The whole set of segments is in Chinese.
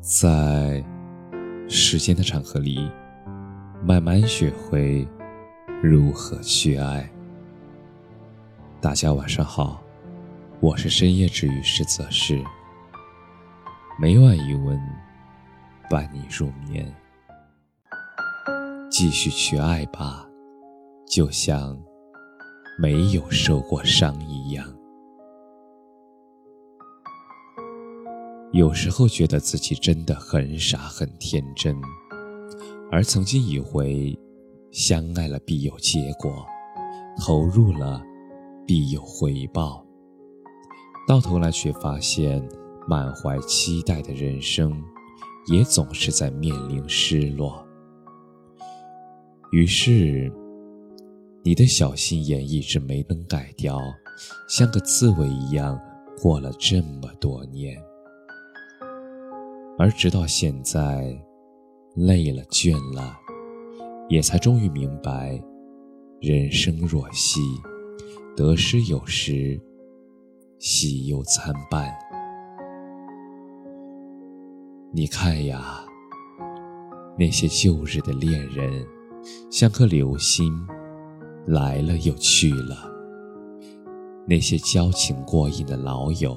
在时间的长河里，慢慢学会如何去爱。大家晚上好，我是深夜治愈师泽是，每晚一文伴你入眠，继续去爱吧，就像没有受过伤一样。有时候觉得自己真的很傻很天真，而曾经以为相爱了必有结果，投入了必有回报，到头来却发现满怀期待的人生，也总是在面临失落。于是，你的小心眼一直没能改掉，像个刺猬一样过了这么多年。而直到现在，累了倦了，也才终于明白，人生若戏，得失有时，喜忧参半。你看呀，那些旧日的恋人，像颗流星，来了又去了；那些交情过硬的老友，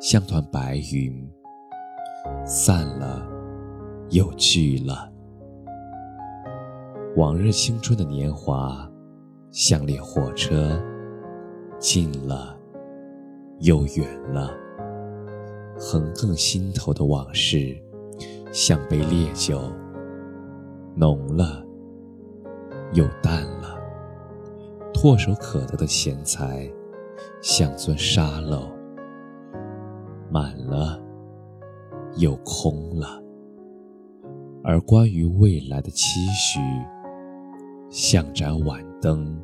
像团白云。散了，又聚了。往日青春的年华，像列火车，近了，又远了。横亘心头的往事，像杯烈酒，浓了，又淡了。唾手可得的钱财，像尊沙漏，满了。又空了，而关于未来的期许，像盏晚灯，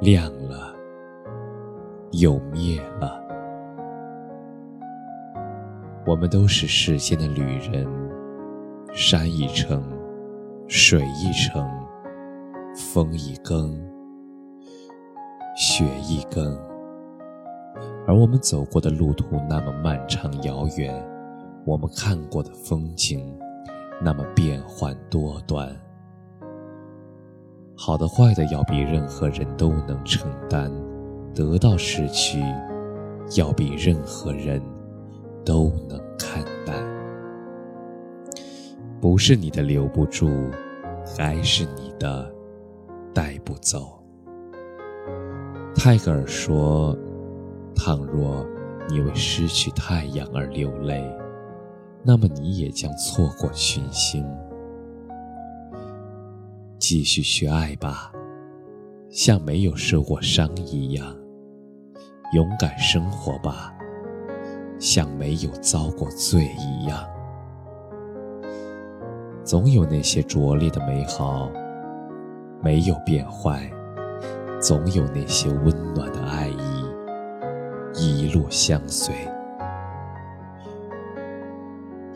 亮了又灭了。我们都是世间的旅人，山一程，水一程，风一更，雪一更。而我们走过的路途那么漫长遥远，我们看过的风景那么变幻多端，好的坏的要比任何人都能承担，得到失去要比任何人都能看淡。不是你的留不住，还是你的带不走。泰戈尔说。倘若你为失去太阳而流泪，那么你也将错过群星。继续去爱吧，像没有受过伤一样；勇敢生活吧，像没有遭过罪一样。总有那些拙劣的美好没有变坏，总有那些温暖的爱意。一路相随。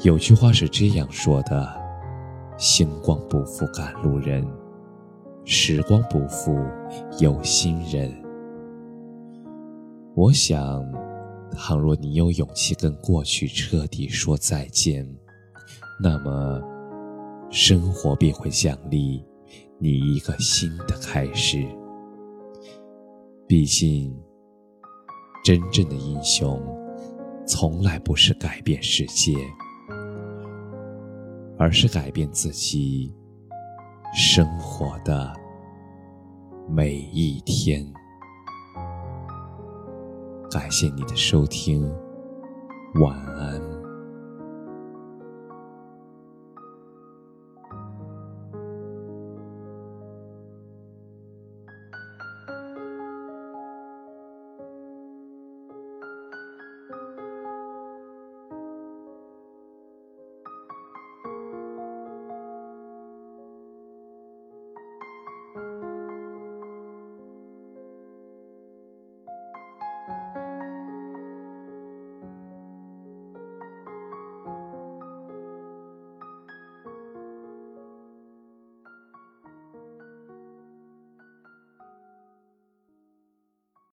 有句话是这样说的：“星光不负赶路人，时光不负有心人。”我想，倘若你有勇气跟过去彻底说再见，那么，生活便会奖励你一个新的开始。毕竟。真正的英雄，从来不是改变世界，而是改变自己生活的每一天。感谢你的收听，晚安。